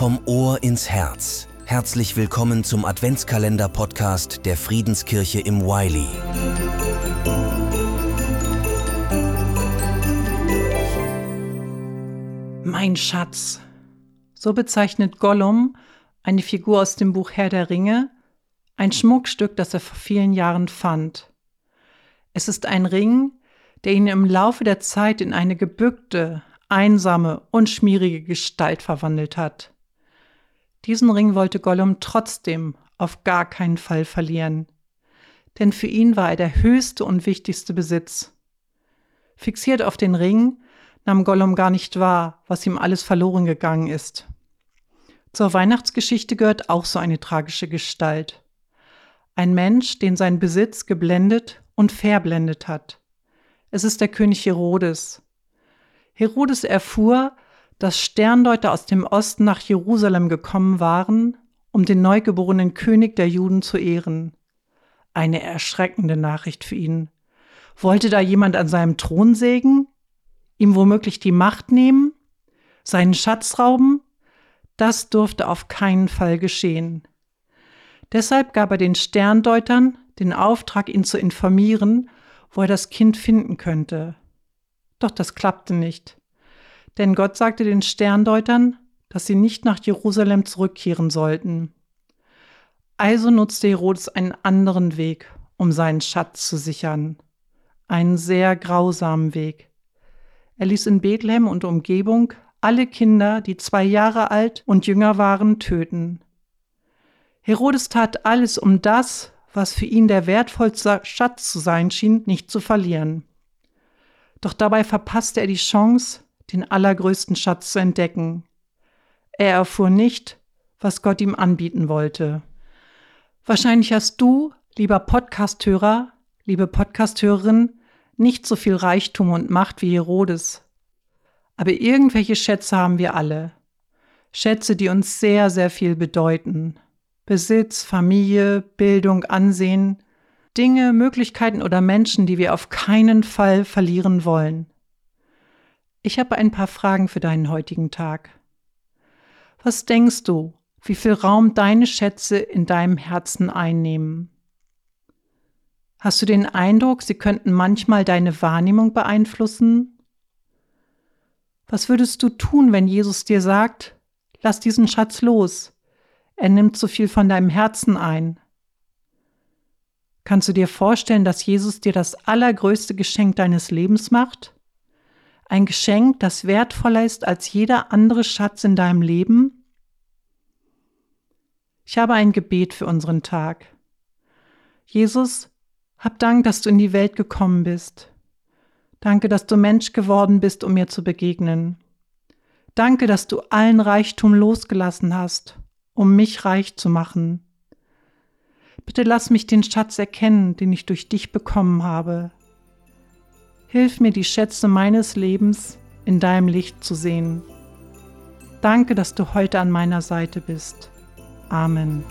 Vom Ohr ins Herz. Herzlich willkommen zum Adventskalender-Podcast der Friedenskirche im Wiley. Mein Schatz. So bezeichnet Gollum, eine Figur aus dem Buch Herr der Ringe, ein Schmuckstück, das er vor vielen Jahren fand. Es ist ein Ring, der ihn im Laufe der Zeit in eine gebückte, einsame und schmierige Gestalt verwandelt hat. Diesen Ring wollte Gollum trotzdem auf gar keinen Fall verlieren, denn für ihn war er der höchste und wichtigste Besitz. Fixiert auf den Ring nahm Gollum gar nicht wahr, was ihm alles verloren gegangen ist. Zur Weihnachtsgeschichte gehört auch so eine tragische Gestalt. Ein Mensch, den sein Besitz geblendet und verblendet hat. Es ist der König Herodes. Herodes erfuhr, dass Sterndeuter aus dem Osten nach Jerusalem gekommen waren, um den neugeborenen König der Juden zu ehren. Eine erschreckende Nachricht für ihn. Wollte da jemand an seinem Thron sägen? Ihm womöglich die Macht nehmen? Seinen Schatz rauben? Das durfte auf keinen Fall geschehen. Deshalb gab er den Sterndeutern den Auftrag, ihn zu informieren, wo er das Kind finden könnte. Doch das klappte nicht. Denn Gott sagte den Sterndeutern, dass sie nicht nach Jerusalem zurückkehren sollten. Also nutzte Herodes einen anderen Weg, um seinen Schatz zu sichern. Einen sehr grausamen Weg. Er ließ in Bethlehem und Umgebung alle Kinder, die zwei Jahre alt und jünger waren, töten. Herodes tat alles, um das, was für ihn der wertvollste Schatz zu sein schien, nicht zu verlieren. Doch dabei verpasste er die Chance, den allergrößten Schatz zu entdecken. Er erfuhr nicht, was Gott ihm anbieten wollte. Wahrscheinlich hast du, lieber Podcasthörer, liebe Podcasthörerin, nicht so viel Reichtum und Macht wie Herodes. Aber irgendwelche Schätze haben wir alle. Schätze, die uns sehr, sehr viel bedeuten. Besitz, Familie, Bildung, Ansehen, Dinge, Möglichkeiten oder Menschen, die wir auf keinen Fall verlieren wollen. Ich habe ein paar Fragen für deinen heutigen Tag. Was denkst du, wie viel Raum deine Schätze in deinem Herzen einnehmen? Hast du den Eindruck, sie könnten manchmal deine Wahrnehmung beeinflussen? Was würdest du tun, wenn Jesus dir sagt, lass diesen Schatz los, er nimmt zu viel von deinem Herzen ein? Kannst du dir vorstellen, dass Jesus dir das allergrößte Geschenk deines Lebens macht? Ein Geschenk, das wertvoller ist als jeder andere Schatz in deinem Leben? Ich habe ein Gebet für unseren Tag. Jesus, hab Dank, dass du in die Welt gekommen bist. Danke, dass du Mensch geworden bist, um mir zu begegnen. Danke, dass du allen Reichtum losgelassen hast, um mich reich zu machen. Bitte lass mich den Schatz erkennen, den ich durch dich bekommen habe. Hilf mir, die Schätze meines Lebens in deinem Licht zu sehen. Danke, dass du heute an meiner Seite bist. Amen.